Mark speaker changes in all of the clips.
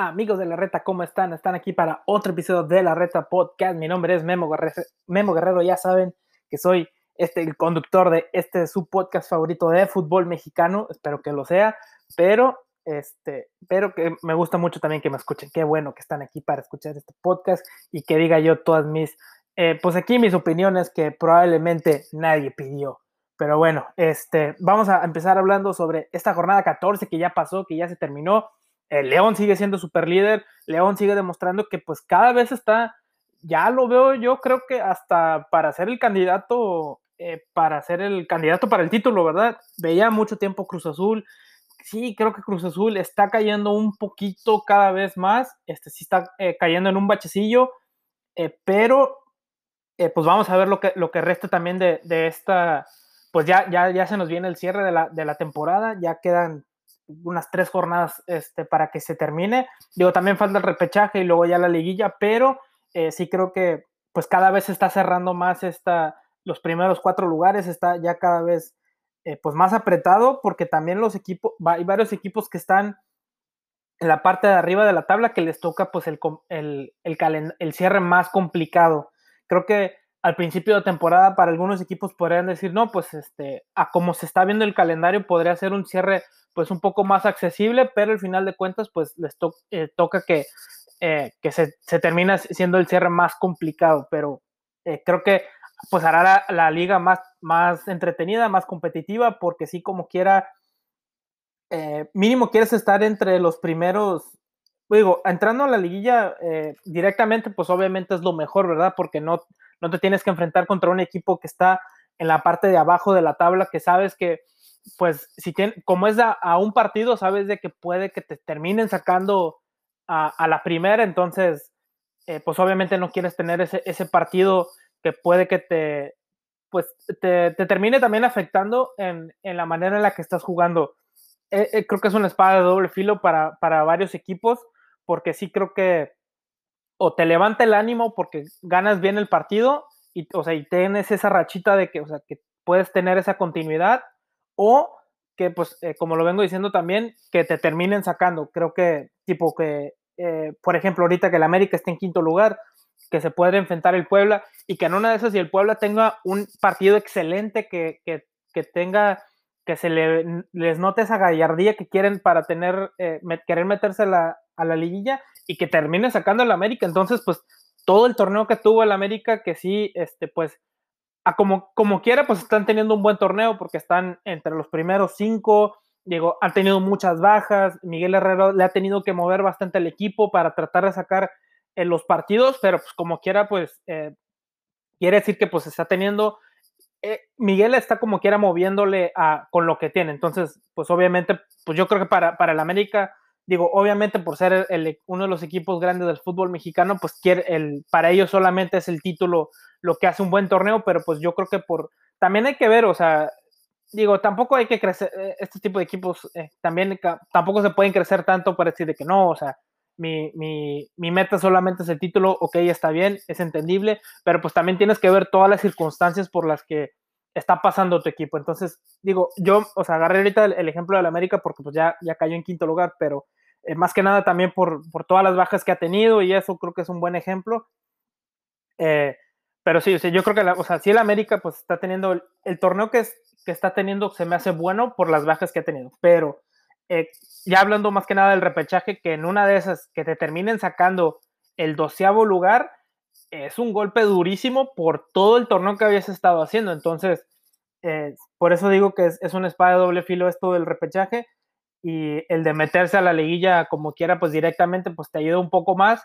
Speaker 1: Amigos de la Reta, ¿cómo están? Están aquí para otro episodio de la Reta Podcast. Mi nombre es Memo Guerrero. Memo Guerrero, ya saben que soy este, el conductor de este su podcast favorito de fútbol mexicano. Espero que lo sea, pero este, pero que me gusta mucho también que me escuchen. Qué bueno que están aquí para escuchar este podcast y que diga yo todas mis, eh, pues aquí mis opiniones que probablemente nadie pidió. Pero bueno, este, vamos a empezar hablando sobre esta jornada 14 que ya pasó, que ya se terminó León sigue siendo super líder, León sigue demostrando que pues cada vez está, ya lo veo yo creo que hasta para ser el candidato, eh, para ser el candidato para el título, ¿verdad? Veía mucho tiempo Cruz Azul, sí, creo que Cruz Azul está cayendo un poquito cada vez más, este sí está eh, cayendo en un bachecillo, eh, pero pues vamos a ver lo que, lo que resta también de, de esta, pues ya, ya, ya se nos viene el cierre de la, de la temporada, ya quedan unas tres jornadas este, para que se termine. Digo, también falta el repechaje y luego ya la liguilla, pero eh, sí creo que pues cada vez se está cerrando más esta, los primeros cuatro lugares, está ya cada vez eh, pues más apretado porque también los equipos, hay varios equipos que están en la parte de arriba de la tabla que les toca pues el, el, el, el cierre más complicado. Creo que al principio de temporada para algunos equipos podrían decir, no, pues este, a como se está viendo el calendario podría ser un cierre pues un poco más accesible, pero al final de cuentas pues les eh, toca que, eh, que se, se, termina siendo el cierre más complicado, pero eh, creo que pues hará la, liga más, más entretenida, más competitiva, porque sí como quiera, mínimo quieres estar entre los primeros, digo, entrando a la liguilla directamente pues obviamente es lo mejor, ¿verdad? Porque no, no te tienes que enfrentar contra un equipo que está en la parte de abajo de la tabla, que sabes que pues si tiene, como es a, un partido, sabes de que puede que te terminen sacando a, la primera, entonces, eh, pues obviamente no quieres tener ese, ese, partido que puede que te, pues te, termine también afectando en, en, la manera en la que estás jugando. Eh, eh, creo que es una espada de doble filo para, para varios equipos, porque sí creo que o te levanta el ánimo porque ganas bien el partido y, o sea, y tienes esa rachita de que, o sea, que puedes tener esa continuidad o que, pues, eh, como lo vengo diciendo también, que te terminen sacando. Creo que, tipo, que, eh, por ejemplo, ahorita que el América esté en quinto lugar, que se puede enfrentar el Puebla y que en una de esas, si el Puebla tenga un partido excelente, que, que, que tenga, que se le, les note esa gallardía que quieren para tener, eh, querer meterse la, a la liguilla y que termine sacando el América. Entonces, pues, todo el torneo que tuvo el América, que sí, este, pues, como, como quiera, pues están teniendo un buen torneo porque están entre los primeros cinco. Digo, han tenido muchas bajas. Miguel Herrero le ha tenido que mover bastante el equipo para tratar de sacar eh, los partidos, pero pues como quiera, pues eh, quiere decir que pues está teniendo. Eh, Miguel está como quiera moviéndole a, con lo que tiene. Entonces, pues obviamente, pues yo creo que para, para el América digo, obviamente por ser el, uno de los equipos grandes del fútbol mexicano, pues quiere el, para ellos solamente es el título lo que hace un buen torneo, pero pues yo creo que por, también hay que ver, o sea, digo, tampoco hay que crecer, eh, este tipo de equipos eh, también tampoco se pueden crecer tanto para decir de que no, o sea, mi, mi, mi, meta solamente es el título, ok, está bien, es entendible, pero pues también tienes que ver todas las circunstancias por las que está pasando tu equipo. Entonces, digo, yo, o sea, agarré ahorita el, el ejemplo la América porque pues ya, ya cayó en quinto lugar, pero eh, más que nada también por, todas las bajas que ha tenido y eso creo que es un buen ejemplo. Eh, pero sí, yo creo que, la, o sea, sí el América pues está teniendo, el, torneo que, es, que está teniendo se me hace bueno por las bajas que ha tenido, pero eh, ya hablando más que nada del repechaje, que en una de esas que te terminen sacando el doceavo lugar, es un golpe durísimo por todo el torneo que habías estado haciendo. Entonces, por eso digo que es, es una espada de doble filo esto del repechaje y el de meterse a la liguilla como quiera, pues directamente, pues te ayuda un poco más,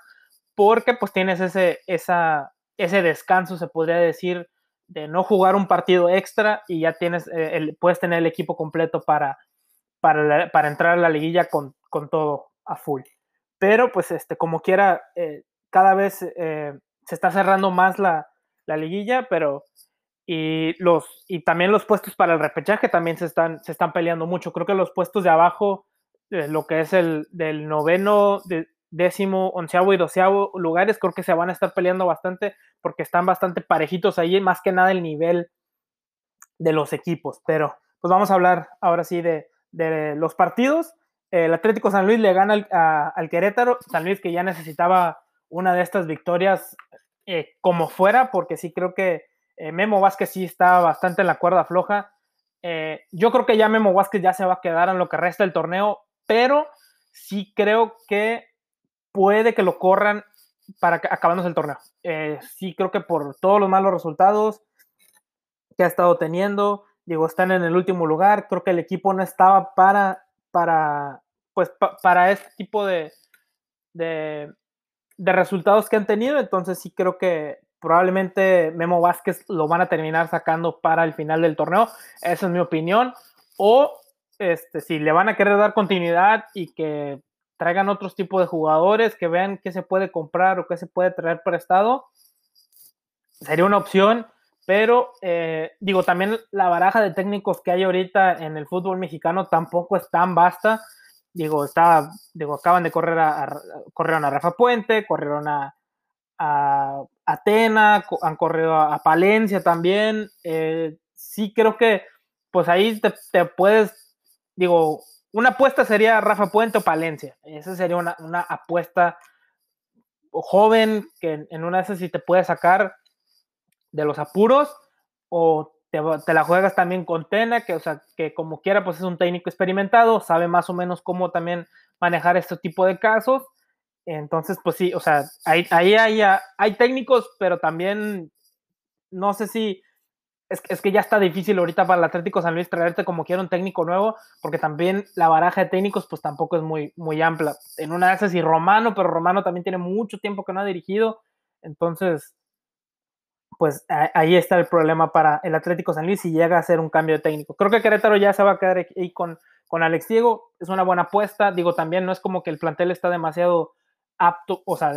Speaker 1: porque pues tienes ese, esa, ese descanso, se podría decir, de no jugar un partido extra y ya tienes, eh, el, puedes tener el equipo completo para, para, para entrar a la liguilla con, con, todo a full. Pero pues este, como quiera, eh, cada vez eh, se está cerrando más la, la liguilla, pero y, los, y también los puestos para el repechaje también se están, se están peleando mucho. Creo que los puestos de abajo, eh, lo que es el del noveno, de, décimo, onceavo y doceavo lugares, creo que se van a estar peleando bastante porque están bastante parejitos ahí, más que nada el nivel de los equipos. Pero pues vamos a hablar ahora sí de, de los partidos. el Atlético San Luis le gana al, Querétaro, San Luis que ya necesitaba una de estas victorias eh, como fuera, porque sí creo que eh, Memo Vázquez sí está bastante en la cuerda floja. Eh, yo creo que ya Memo Vázquez ya se va a quedar en lo que resta del torneo, pero sí creo que puede que lo corran para acabándose el torneo. sí creo que por todos los malos resultados que ha estado teniendo, digo, están en el último lugar, creo que el equipo no estaba para, para, pues, para este tipo de, de, de resultados que han tenido, entonces sí creo que probablemente Memo Vázquez lo van a terminar sacando para el final del torneo, esa es mi opinión, o este, si le van a querer dar continuidad y que traigan otros tipos de jugadores, que vean qué se puede comprar o qué se puede traer prestado, sería una opción, pero eh, digo, también la baraja de técnicos que hay ahorita en el fútbol mexicano tampoco es tan vasta. Digo, estaba, digo, acaban de correr a, corrieron a Rafa Puente, corrieron a, Atena, han corrido a, Palencia también. Eh, sí creo que pues ahí te, te, puedes, digo, una apuesta sería Rafa Puente o Palencia. Esa sería una, una apuesta joven que en una de esas sí te puede sacar de los apuros o te, la juegas también con Tena, que, o sea, que como quiera, pues es un técnico experimentado, sabe más o menos cómo también manejar este tipo de casos. Entonces, pues sí, o sea, ahí, hay, hay, técnicos, pero también no sé si es, es, que ya está difícil ahorita para el Atlético San Luis traerte como quiera un técnico nuevo, porque también la baraja de técnicos pues tampoco es muy, muy amplia. En una de esas y Romano, pero Romano también tiene mucho tiempo que no ha dirigido, entonces pues ahí está el problema para el Atlético San Luis si llega a hacer un cambio de técnico. Creo que Querétaro ya se va a quedar ahí con, con Alex Diego, es una buena apuesta, digo, también no es como que el plantel está demasiado apto, o sea,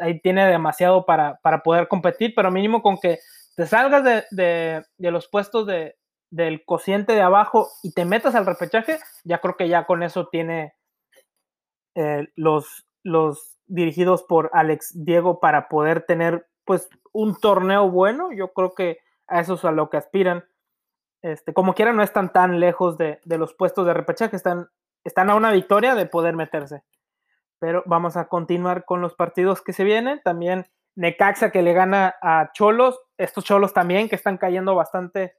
Speaker 1: ahí tiene demasiado para, para poder competir, pero mínimo con que te salgas de, de, los puestos de, del cociente de abajo y te metas al repechaje, ya creo que ya con eso tiene eh, los, los dirigidos por Alex Diego para poder tener pues un torneo bueno, yo creo que a eso es a lo que aspiran. Este, como quiera, no están tan lejos de, los puestos de repechaje, están, están a una victoria de poder meterse. Pero vamos a continuar con los partidos que se vienen. También Necaxa que le gana a Cholos, estos Cholos también que están cayendo bastante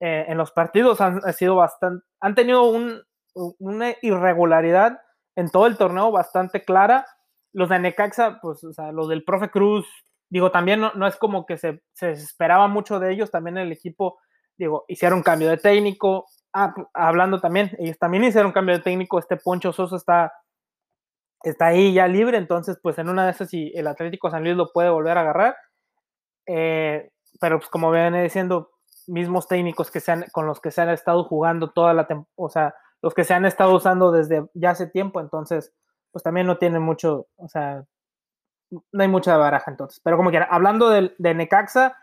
Speaker 1: eh, en los partidos, han, sido bastante, han tenido una irregularidad en todo el torneo bastante clara. Los de Necaxa, pues, o sea, los del profe Cruz, digo, también no, es como que se, esperaba mucho de ellos, también el equipo, digo, hicieron cambio de técnico, ah, hablando también, ellos también hicieron cambio de técnico, este Poncho Soso está, está ahí ya libre, entonces pues en una de esas si el Atlético San Luis lo puede volver a agarrar, eh, pero pues como ven diciendo, mismos técnicos que sean, con los que se han estado jugando toda la temporada, o sea, los que se han estado usando desde ya hace tiempo, entonces pues también no tienen mucho, o sea, no hay mucha baraja entonces. Pero como quiera, hablando de, Necaxa,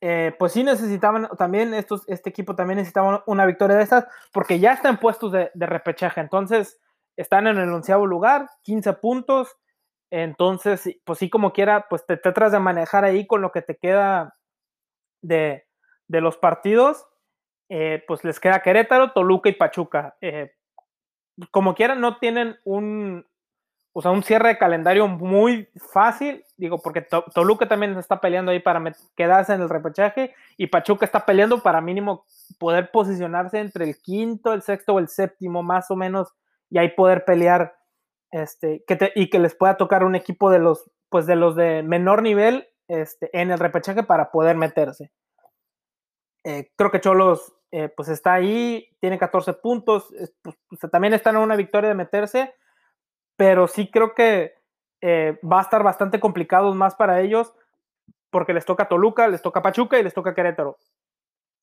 Speaker 1: eh, pues sí necesitaban también, estos, este equipo también necesitaba una victoria de estas, porque ya están puestos de, repechaje. Entonces, están en el onceavo lugar, 15 puntos. Entonces, pues sí, como quiera, pues te, tratas de manejar ahí con lo que te queda de, los partidos. Eh, pues les queda Querétaro, Toluca y Pachuca. Eh, como quiera, no tienen un, o sea, un cierre de calendario muy fácil, digo, porque Toluca también está peleando ahí para quedarse en el repechaje y Pachuca está peleando para mínimo poder posicionarse entre el quinto, el sexto o el séptimo, más o menos, y ahí poder pelear este, y que les pueda tocar un equipo de los, pues de los de menor nivel este, en el repechaje para poder meterse. Eh, creo que Cholos, eh, pues está ahí, tiene 14 puntos, pues, también están en una victoria de meterse pero sí creo que eh, va a estar bastante complicado más para ellos porque les toca Toluca, les toca Pachuca y les toca Querétaro.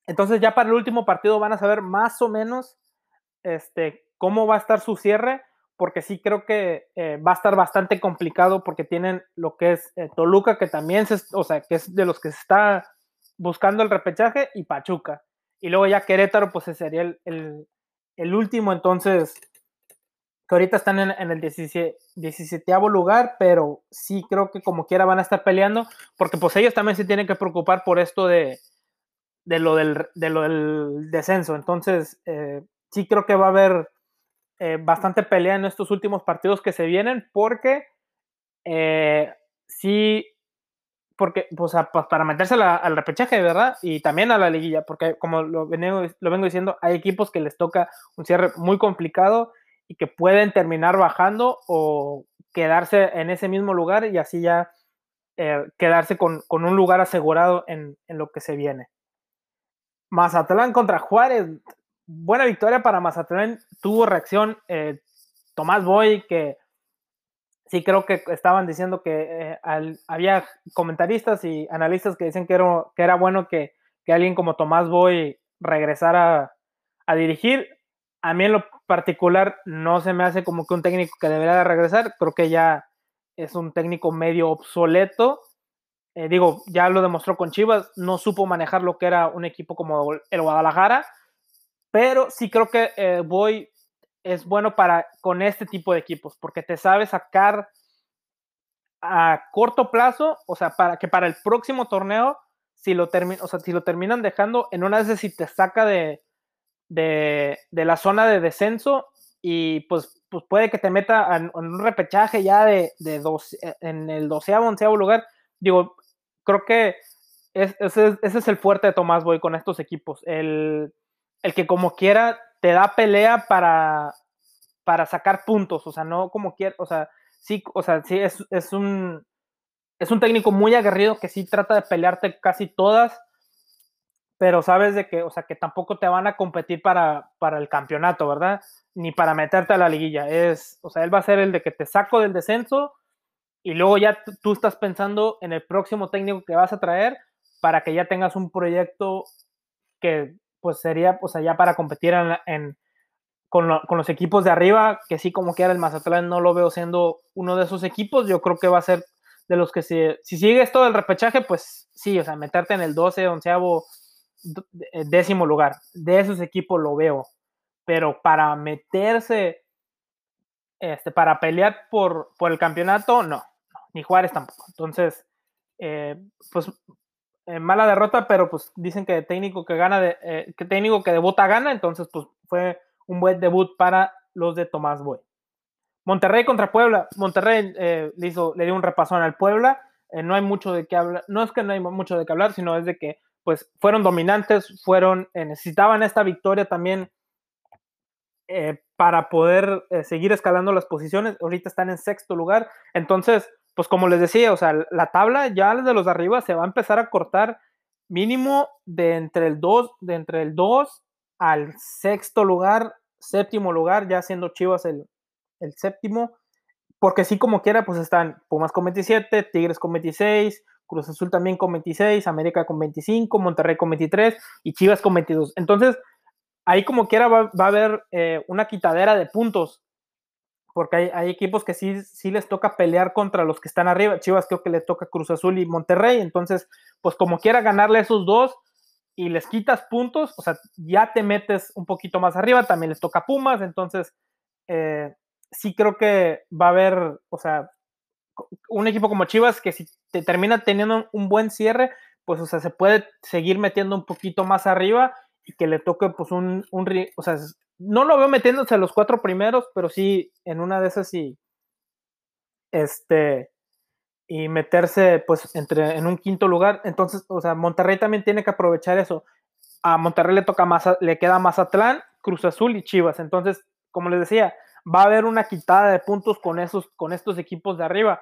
Speaker 1: Entonces ya para el último partido van a saber más o menos este, cómo va a estar su cierre, porque sí creo que eh, va a estar bastante complicado porque tienen lo que es eh, Toluca, que también se, o sea, que es de los que se está buscando el repechaje, y Pachuca. Y luego ya Querétaro, pues sería el, el, el último, entonces que ahorita están en, el 17, 17 lugar, pero sí creo que como quiera van a estar peleando, porque pues ellos también se tienen que preocupar por esto de, de, lo, del, de lo del descenso. Entonces, eh, sí creo que va a haber eh, bastante pelea en estos últimos partidos que se vienen porque eh, sí, porque, pues, para meterse al repechaje, ¿verdad? Y también a la liguilla, porque como lo vengo, lo vengo diciendo, hay equipos que les toca un cierre muy complicado y que pueden terminar bajando o quedarse en ese mismo lugar y así ya eh, quedarse con, con, un lugar asegurado en, en, lo que se viene. Mazatlán contra Juárez, buena victoria para Mazatlán, tuvo reacción eh, Tomás Boy, que sí creo que estaban diciendo que eh, había comentaristas y analistas que decían que era, que era bueno que, que alguien como Tomás Boy regresara a dirigir. A mí en lo particular no se me hace como que un técnico que debería de regresar, creo que ya es un técnico medio obsoleto. Eh, digo, ya lo demostró con Chivas, no supo manejar lo que era un equipo como el Guadalajara, pero sí creo que eh, Boy es bueno para con este tipo de equipos, porque te sabe sacar a corto plazo, o sea, para que para el próximo torneo, si lo, o sea, si lo terminan dejando, en una vez si te saca de, de, la zona de descenso y pues, pues puede que te meta en, un repechaje ya de, de eh, en el doceavo, onceavo lugar. Digo, creo que ese, es el fuerte de Tomás Boy con estos equipos. El, el que como quiera te da pelea para, para sacar puntos, o sea, no como quiera, o sea, sí, o sea, sí es, es, un es un técnico muy aguerrido que sí trata de pelearte casi todas, pero sabes de que, o sea, que tampoco te van a competir para, para el campeonato, ¿verdad? Ni para meterte a la liguilla. Es, o sea, él va a ser el de que te saco del descenso y luego ya tú estás pensando en el próximo técnico que vas a traer para que ya tengas un proyecto que pues sería pues allá para competir en, con, los equipos de arriba, que sí como quiera el Mazatlán no lo veo siendo uno de esos equipos, yo creo que va a ser de los que si, si sigue esto del repechaje, pues sí, o sea, meterte en el 12, onceavo, eh, décimo lugar, de esos equipos lo veo, pero para meterse, este, para pelear por, por el campeonato, no, ni Juárez tampoco, entonces, eh, pues eh, mala derrota, pero pues dicen que técnico que gana, de, eh, que técnico que debuta gana, entonces pues fue un buen debut para los de Tomás Boy. Monterrey contra Puebla. Monterrey eh, le, hizo, le dio un repasón al Puebla. no hay mucho de qué hablar. No es que no hay mucho de qué hablar, sino es de que pues fueron dominantes, fueron, necesitaban esta victoria también para poder seguir escalando las posiciones. Ahorita están en sexto lugar. Entonces, pues como les decía, o sea, la tabla ya de los arriba se va a empezar a cortar mínimo de entre el 2, de entre el 2 al sexto lugar, séptimo lugar, ya siendo Chivas el, el séptimo, porque sí como quiera, pues están Pumas con 27, Tigres con 26, Cruz Azul también con 26, América con 25, Monterrey con 23 y Chivas con 22. Entonces, ahí como quiera va, a haber eh, una quitadera de puntos porque hay, equipos que sí, sí les toca pelear contra los que están arriba. Chivas creo que le toca Cruz Azul y Monterrey, entonces, pues como quiera ganarle a esos dos y les quitas puntos, o sea, ya te metes un poquito más arriba, también les toca Pumas, entonces, eh, sí creo que va a haber, o sea, un equipo como Chivas que si te termina teniendo un buen cierre, pues, o sea, se puede seguir metiendo un poquito más arriba y que le toque, pues, un, un o sea, no lo veo metiéndose a los cuatro primeros, pero sí en una de esas sí. Este. Y meterse, pues, entre, en un quinto lugar. Entonces, o sea, Monterrey también tiene que aprovechar eso. A Monterrey le toca más, le queda Mazatlán, Cruz Azul y Chivas. Entonces, como les decía, va a haber una quitada de puntos con esos, con estos equipos de arriba.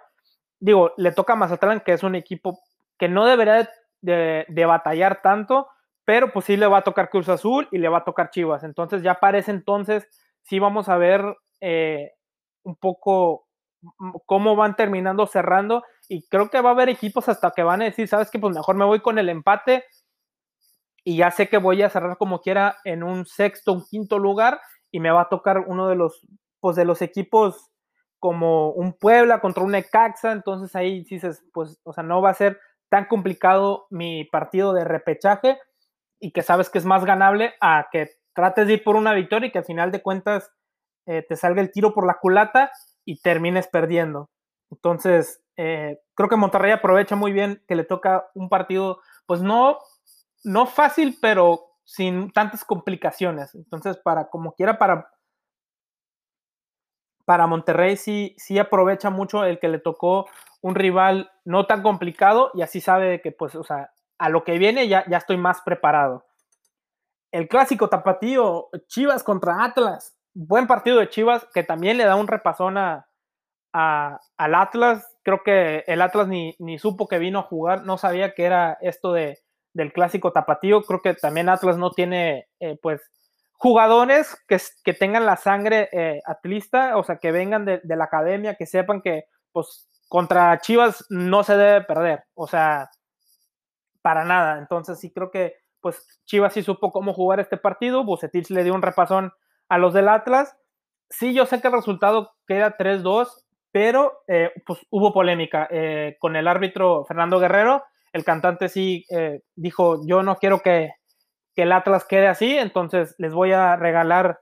Speaker 1: Digo, le toca a Mazatlán, que es un equipo que no debería de, de batallar tanto, pero pues sí le va a tocar Cruz Azul y le va a tocar Chivas. Entonces ya parece entonces sí vamos a ver eh, un poco cómo van terminando cerrando y creo que va a haber equipos hasta que van a decir, sabes que pues mejor me voy con el empate y ya sé que voy a cerrar como quiera en un sexto, un quinto lugar y me va a tocar uno de los pues de los equipos como un Puebla contra un Ecaxa, entonces ahí dices, pues, o sea, no va a ser tan complicado mi partido de repechaje y que sabes que es más ganable a que trates de ir por una victoria y que al final de cuentas eh, te salga el tiro por la culata y termines perdiendo. Entonces, eh, creo que Monterrey aprovecha muy bien que le toca un partido, pues no, no fácil, pero sin tantas complicaciones. Entonces, para como quiera, para, para Monterrey sí, sí aprovecha mucho el que le tocó un rival no tan complicado y así sabe que, pues, o sea, a lo que viene ya, ya estoy más preparado. El clásico tapatío, Chivas contra Atlas. Buen partido de Chivas que también le da un repasón a, al Atlas. Creo que el Atlas ni, ni, supo que vino a jugar, no sabía que era esto de, del clásico tapatío. Creo que también Atlas no tiene, eh, pues, jugadores que, que, tengan la sangre eh, atlista, o sea, que vengan de, de, la academia, que sepan que, pues, contra Chivas no se debe perder, o sea, para nada. Entonces, sí creo que, pues, Chivas sí supo cómo jugar este partido. Bucetich le dio un repasón a los del Atlas. Sí, yo sé que el resultado queda 3-2, pero eh, pues hubo polémica eh, con el árbitro Fernando Guerrero. El cantante sí eh, dijo, yo no quiero que, que, el Atlas quede así, entonces les voy a regalar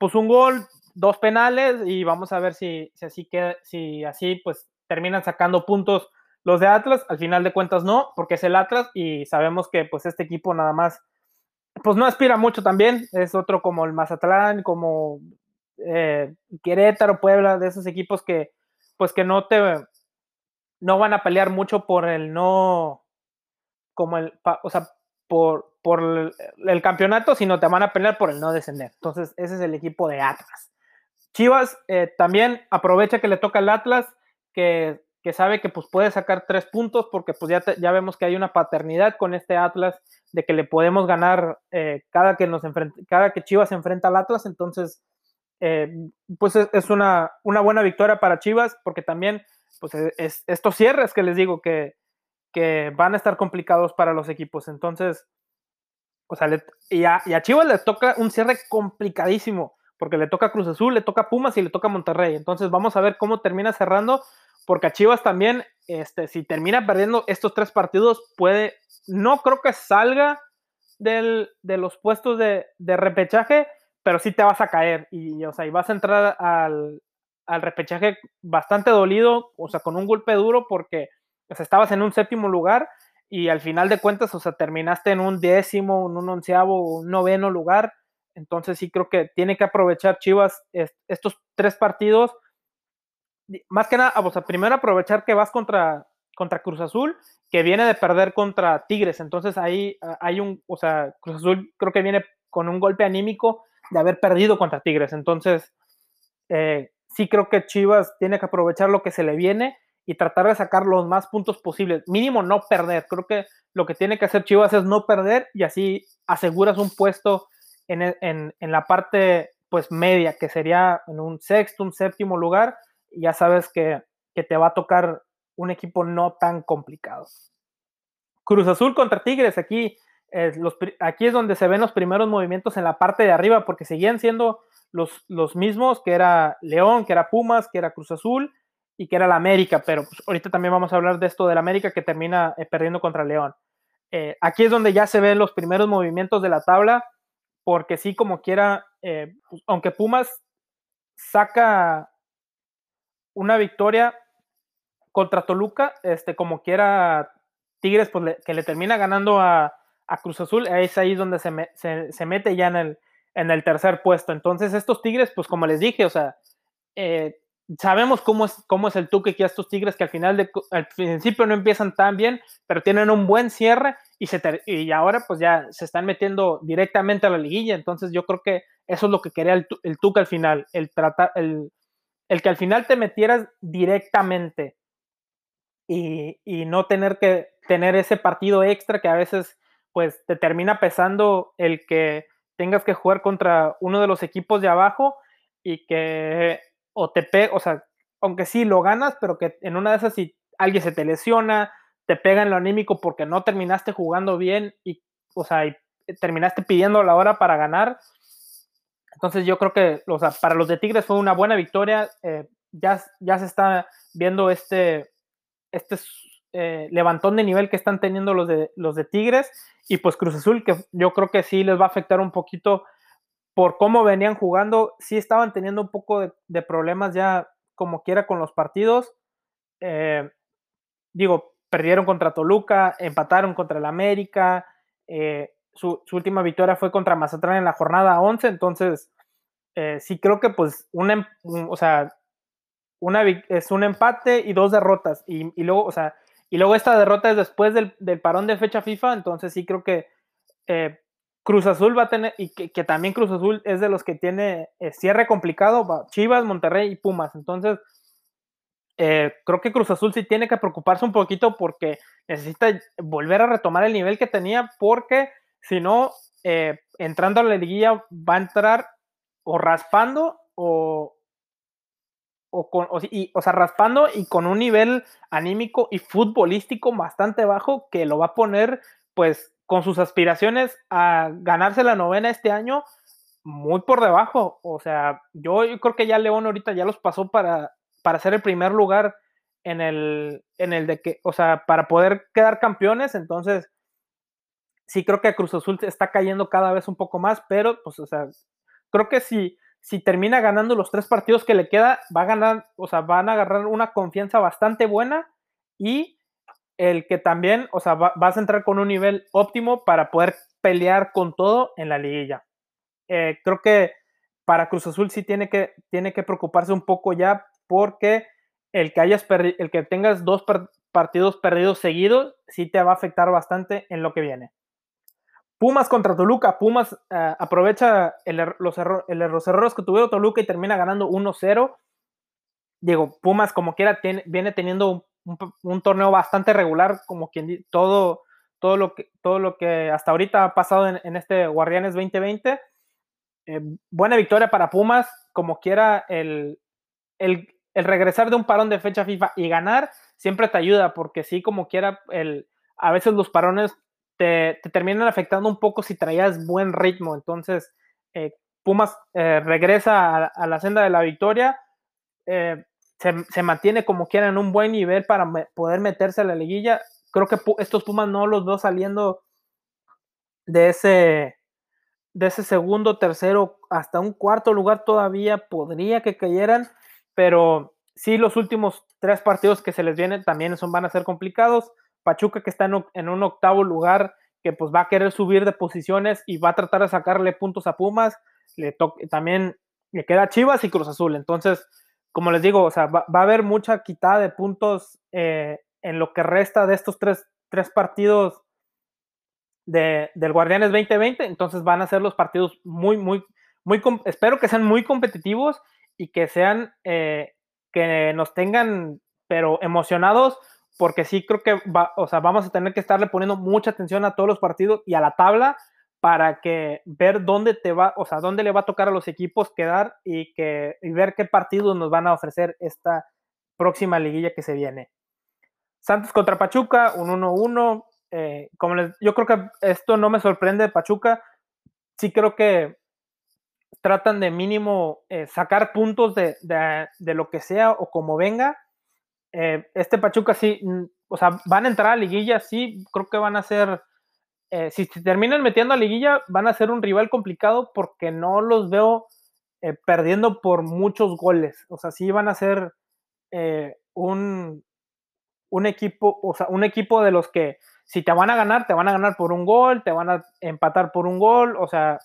Speaker 1: pues un gol, dos penales y vamos a ver si, si así queda, si así pues terminan sacando puntos los de Atlas. Al final de cuentas no, porque es el Atlas y sabemos que pues este equipo nada más pues no aspira mucho también, es otro como el Mazatlán, como Querétaro, Puebla, de esos equipos que pues que no te, no van a pelear mucho por el no, como el, o sea, por, por el, campeonato, sino te van a pelear por el no descender. Entonces, ese es el equipo de Atlas. Chivas eh, también aprovecha que le toca al Atlas, que, que, sabe que pues puede sacar tres puntos, porque pues ya, ya vemos que hay una paternidad con este Atlas, de que le podemos ganar eh, cada, que nos cada que Chivas se enfrenta al Atlas, entonces eh, pues es, una, una, buena victoria para Chivas, porque también pues e, es, estos cierres que les digo que, que, van a estar complicados para los equipos. Entonces, o sea, y, a, Chivas le toca un cierre complicadísimo, porque le toca Cruz Azul, le toca Pumas y le toca Monterrey. Entonces, vamos a ver cómo termina cerrando, porque a Chivas también, este, si termina perdiendo estos tres partidos, puede, no creo que salga del, de los puestos de, repechaje, pero sí te vas a caer y, o sea, y vas a entrar al, al repechaje bastante dolido, o sea, con un golpe duro porque pues, estabas en un séptimo lugar y al final de cuentas, o sea, terminaste en un décimo, en un onceavo, un noveno lugar. Entonces sí creo que tiene que aprovechar Chivas estos tres partidos. Más que nada, o sea, primero aprovechar que vas contra, contra Cruz Azul, que viene de perder contra Tigres. Entonces ahí ah, hay un, o sea, Cruz Azul creo que viene con un golpe anímico de haber perdido contra Tigres. Entonces, eh, sí creo que Chivas tiene que aprovechar lo que se le viene y tratar de sacar los más puntos posibles. Mínimo no perder. Creo que lo que tiene que hacer Chivas es no perder y así aseguras un puesto en, en, en la parte pues media, que sería en un sexto, un séptimo lugar. Ya sabes que, que te va a tocar un equipo no tan complicado. Cruz Azul contra Tigres, aquí aquí es donde se ven los primeros movimientos en la parte de arriba, porque seguían siendo los, los mismos, que era León, que era Pumas, que era Cruz Azul y que era la América, pero pues, ahorita también vamos a hablar de esto de la América que termina eh, perdiendo contra León. Eh, aquí es donde ya se ven los primeros movimientos de la tabla, porque sí, como quiera, eh, pues, aunque Pumas saca una victoria contra Toluca, este, como quiera Tigres, pues que le termina ganando a, a Cruz Azul, es ahí donde se, se, mete ya en el, en el tercer puesto. Entonces, estos Tigres, pues como les dije, o sea, eh, sabemos cómo es, cómo es el tuque que estos Tigres que al final, de, al principio no empiezan tan bien, pero tienen un buen cierre y, se y ahora pues ya se están metiendo directamente a la liguilla. Entonces, yo creo que eso es lo que quería el, el tuque al final, el, tratar, el, el que al final te metieras directamente y, y no tener que tener ese partido extra que a veces pues te termina pesando el que tengas que jugar contra uno de los equipos de abajo y que o te o sea, aunque sí lo ganas, pero que en una de esas si alguien se te lesiona, te pega en lo anímico porque no terminaste jugando bien y, o sea, y terminaste pidiendo la hora para ganar. Entonces yo creo que, o sea, para los de Tigres fue una buena victoria. Eh, ya, ya se está viendo este, este eh, levantón de nivel que están teniendo los de, los de Tigres y pues Cruz Azul, que yo creo que sí les va a afectar un poquito por cómo venían jugando, sí estaban teniendo un poco de, problemas ya como quiera con los partidos. Eh, digo, perdieron contra Toluca, empataron contra el América, eh, su, última victoria fue contra Mazatlán en la jornada 11, entonces eh, sí creo que pues una, em, o sea, una, es un empate y dos derrotas. Y, luego, o sea, y luego esta derrota es después del, parón de fecha FIFA, entonces sí creo que eh, Cruz Azul va a tener, y que, también Cruz Azul es de los que tiene eh, cierre complicado, Chivas, Monterrey y Pumas. Entonces, creo que Cruz Azul sí tiene que preocuparse un poquito porque necesita volver a retomar el nivel que tenía, porque si no, entrando a la liguilla va a entrar o raspando o, o, con, o, sea, raspando y con un nivel anímico y futbolístico bastante bajo que lo va a poner, pues, con sus aspiraciones a ganarse la novena este año muy por debajo. O sea, yo, creo que ya León ahorita ya los pasó para, para ser el primer lugar en el, en el de que, o sea, para poder quedar campeones. Entonces, sí creo que Cruz Azul está cayendo cada vez un poco más, pero, pues, o sea, creo que si, si termina ganando los tres partidos que le queda, va a ganar, o sea, van a agarrar una confianza bastante buena y el que también, o sea, va, vas a entrar con un nivel óptimo para poder pelear con todo en la liguilla. Eh, creo que para Cruz Azul sí tiene que, tiene que preocuparse un poco ya porque el que hayas el que tengas dos partidos perdidos seguidos sí te va a afectar bastante en lo que viene. Pumas contra Toluca. Pumas eh, aprovecha los, errores que tuvieron Toluca y termina ganando 1-0. Digo, Pumas como quiera viene teniendo un, torneo bastante regular, como quien todo, todo, lo que, todo lo que hasta ahorita ha pasado en, este Guardianes 2020. Eh, buena victoria para Pumas, como quiera el, el, regresar de un parón de fecha FIFA y ganar siempre te ayuda, porque sí, como quiera, el, a veces los parones te, terminan afectando un poco si traías buen ritmo. Entonces, eh, Pumas eh, regresa a, la senda de la victoria, eh, se, mantiene como quiera en un buen nivel para poder meterse a la liguilla. Creo que estos Pumas no los veo saliendo de ese, de ese segundo, tercero, hasta un cuarto lugar todavía podría que cayeran, pero sí los últimos tres partidos que se les vienen también son, van a ser complicados. Pachuca que está en, un octavo lugar, que pues va a querer subir de posiciones y va a tratar de sacarle puntos a Pumas, le también le queda Chivas y Cruz Azul. Entonces, como les digo, o sea, va, a haber mucha quitada de puntos eh, en lo que resta de estos tres, partidos de, del Guardianes 2020. Entonces van a ser los partidos muy, muy, muy, espero que sean muy competitivos y que sean, eh, que nos tengan, pero emocionados porque sí creo que va, o sea, vamos a tener que estarle poniendo mucha atención a todos los partidos y a la tabla para que ver dónde te va, o sea, dónde le va a tocar a los equipos quedar y que y ver qué partidos nos van a ofrecer esta próxima liguilla que se viene. Santos contra Pachuca, un 1-1. Eh, como yo creo que esto no me sorprende de Pachuca. Sí creo que tratan de mínimo eh, sacar puntos de, de, de, lo que sea o como venga eh, este Pachuca sí, mm, o sea, van a entrar a liguilla, sí, creo que van a ser, eh, si se terminan metiendo a liguilla, van a ser un rival complicado porque no los veo eh, perdiendo por muchos goles, o sea, sí van a ser un, un equipo, o sea, un equipo de los que si te van a ganar, te van a ganar por un gol, te van a empatar por un gol, o sea,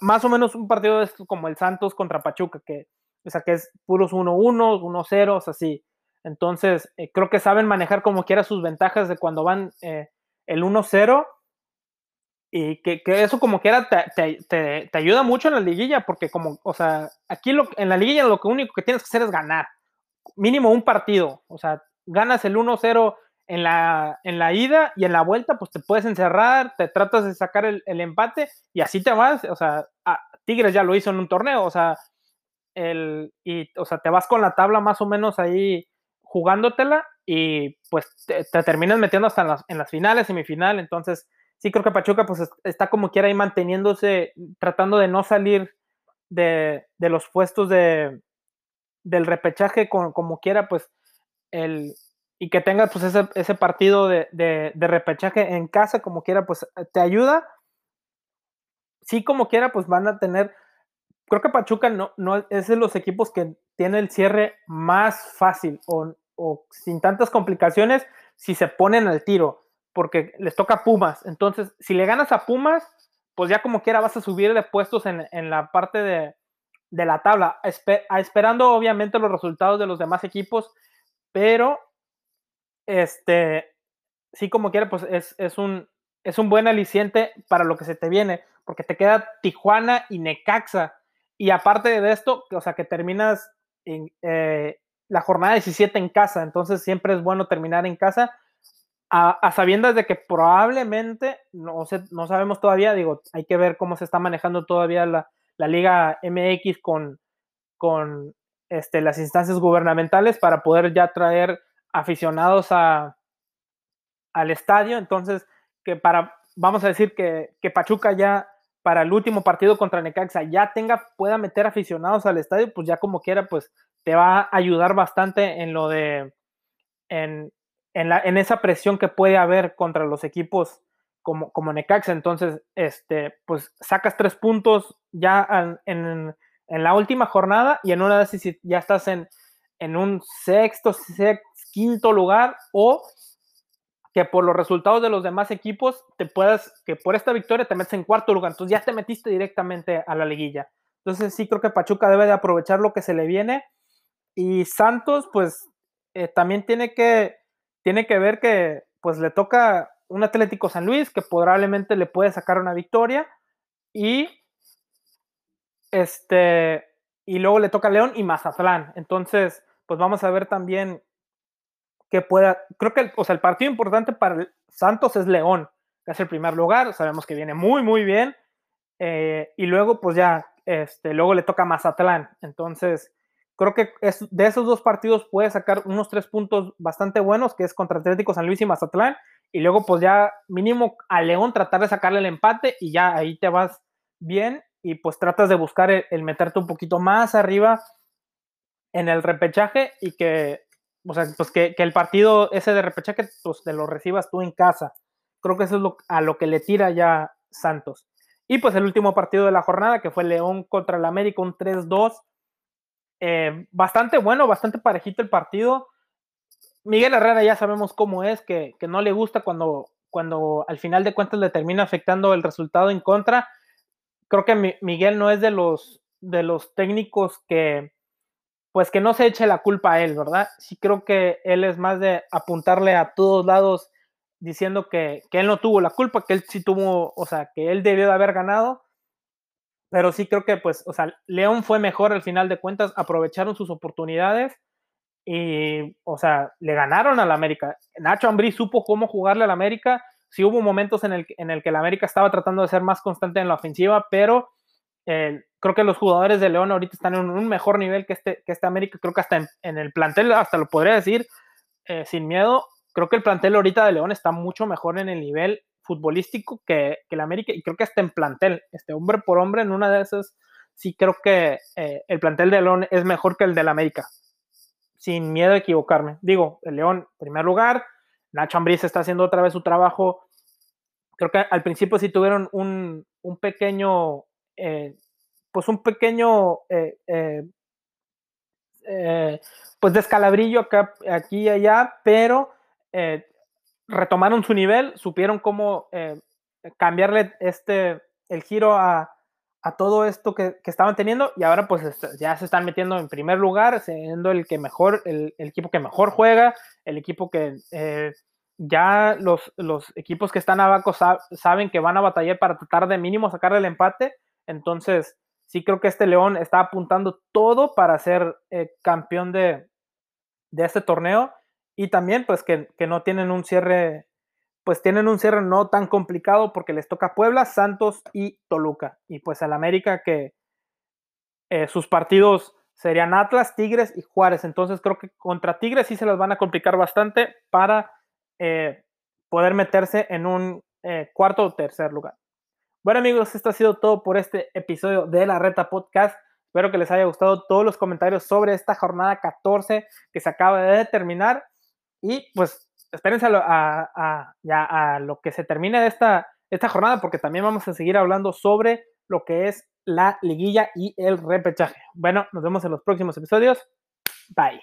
Speaker 1: más o menos un partido como el Santos contra Pachuca, que, o sea, que es puros 1-1, 1-0, o sea, sí. Entonces, eh, creo que saben manejar como quiera sus ventajas de cuando van eh, el 1-0 y que, eso como quiera te, te, ayuda mucho en la liguilla porque como, o sea, aquí lo, en la liguilla lo único que tienes que hacer es ganar, mínimo un partido, o sea, ganas el 1-0 en la, en la ida y en la vuelta, pues te puedes encerrar, te tratas de sacar el, empate y así te vas, o sea, Tigres ya lo hizo en un torneo, o sea, el, y, o sea, te vas con la tabla más o menos ahí jugándotela y pues te, terminas metiendo hasta en las, en las, finales, semifinal. Entonces, sí creo que Pachuca pues está como quiera ahí manteniéndose, tratando de no salir de, los puestos de, del repechaje como quiera, pues el y que tenga pues ese, ese partido de, de, repechaje en casa como quiera, pues te ayuda. Sí, como quiera, pues van a tener creo que Pachuca no, no es de los equipos que tiene el cierre más fácil o, o sin tantas complicaciones si se ponen al tiro, porque les toca Pumas. Entonces, si le ganas a Pumas, pues ya como quiera vas a subir de puestos en, la parte de, de la tabla, esperando obviamente los resultados de los demás equipos, pero este, sí como quiera, pues es, un, es un buen aliciente para lo que se te viene, porque te queda Tijuana y Necaxa, y aparte de esto, o sea, que terminas en eh, la jornada 17 en casa, entonces siempre es bueno terminar en casa, a, sabiendas de que probablemente, no, no sabemos todavía, digo, hay que ver cómo se está manejando todavía la, la Liga MX con, con este, las instancias gubernamentales para poder ya traer aficionados a, al estadio. Entonces, que para, vamos a decir que, que, Pachuca ya para el último partido contra Necaxa ya tenga, pueda meter aficionados al estadio, pues ya como quiera, pues te va a ayudar bastante en lo de, en, en, la, en esa presión que puede haber contra los equipos como, como Necaxa. Entonces, este, pues sacas tres puntos ya en, en, la última jornada y en una vez ya estás en, en un sexto, sexto, quinto lugar o que por los resultados de los demás equipos te puedas, que por esta victoria te metes en cuarto lugar, entonces ya te metiste directamente a la liguilla. Entonces sí creo que Pachuca debe de aprovechar lo que se le viene y Santos pues eh, también tiene que, tiene que ver que pues le toca un Atlético San Luis que probablemente le puede sacar una victoria y este y luego le toca León y Mazatlán. Entonces, pues vamos a ver también que pueda, creo que el, o sea, el partido importante para Santos es León, que es el primer lugar, sabemos que viene muy, muy bien, eh, y luego pues ya, este, luego le toca Mazatlán, entonces creo que de esos dos partidos puede sacar unos tres puntos bastante buenos, que es contra Atlético San Luis y Mazatlán, y luego pues ya mínimo a León tratar de sacarle el empate y ya ahí te vas bien y pues tratas de buscar el meterte un poquito más arriba en el repechaje y que o sea, pues que, el partido ese de repechaje pues, te lo recibas tú en casa. Creo que eso es a lo que le tira ya Santos. Y pues el último partido de la jornada, que fue León contra el América, un 3-2. Eh, bastante bueno, bastante parejito el partido. Miguel Herrera ya sabemos cómo es, que, que, no le gusta cuando, cuando al final de cuentas le termina afectando el resultado en contra. Creo que Miguel no es de los, de los técnicos que, pues que no se eche la culpa a él, ¿verdad? Sí creo que él es más de apuntarle a todos lados diciendo que, él no tuvo la culpa, que él sí tuvo, o sea, que él debió de haber ganado, pero sí creo que, pues, o sea, León fue mejor al final de cuentas, aprovecharon sus oportunidades y, o sea, le ganaron al América. Nacho Ambrí supo cómo jugarle al América, sí hubo momentos en el, en el que el América estaba tratando de ser más constante en la ofensiva, pero creo que los jugadores de León ahorita están en un mejor nivel que este, que este América. Creo que hasta en, el plantel, hasta lo podría decir eh, sin miedo. Creo que el plantel ahorita de León está mucho mejor en el nivel futbolístico que, el América. Y creo que hasta en plantel, este hombre por hombre, en una de esas, sí creo que eh, el plantel de León es mejor que el del América. Sin miedo a equivocarme. Digo, el León, primer lugar. Nacho Ambriz está haciendo otra vez su trabajo. Creo que al principio sí tuvieron un, un pequeño eh, pues un pequeño eh, pues descalabrillo acá, aquí y allá, pero retomaron su nivel, supieron cómo cambiarle este, el giro a, todo esto que, estaban teniendo y ahora pues ya se están metiendo en primer lugar, siendo el que mejor, el, equipo que mejor juega, el equipo que ya los, los, equipos que están abajo saben que van a batallar para tratar de mínimo sacar el empate. Entonces, sí creo que este León está apuntando todo para ser eh, campeón de, este torneo y también pues que, no tienen un cierre, pues tienen un cierre no tan complicado porque les toca Puebla, Santos y Toluca. Y pues al América que eh, sus partidos serían Atlas, Tigres y Juárez. Entonces creo que contra Tigres sí se las van a complicar bastante para eh, poder meterse en un cuarto o tercer lugar. Bueno amigos, esto ha sido todo por este episodio de la Reta Podcast. Espero que les haya gustado todos los comentarios sobre esta jornada 14 que se acaba de terminar. Y pues espérense a, a, lo que se termine de esta, esta jornada porque también vamos a seguir hablando sobre lo que es la liguilla y el repechaje. Bueno, nos vemos en los próximos episodios. Bye.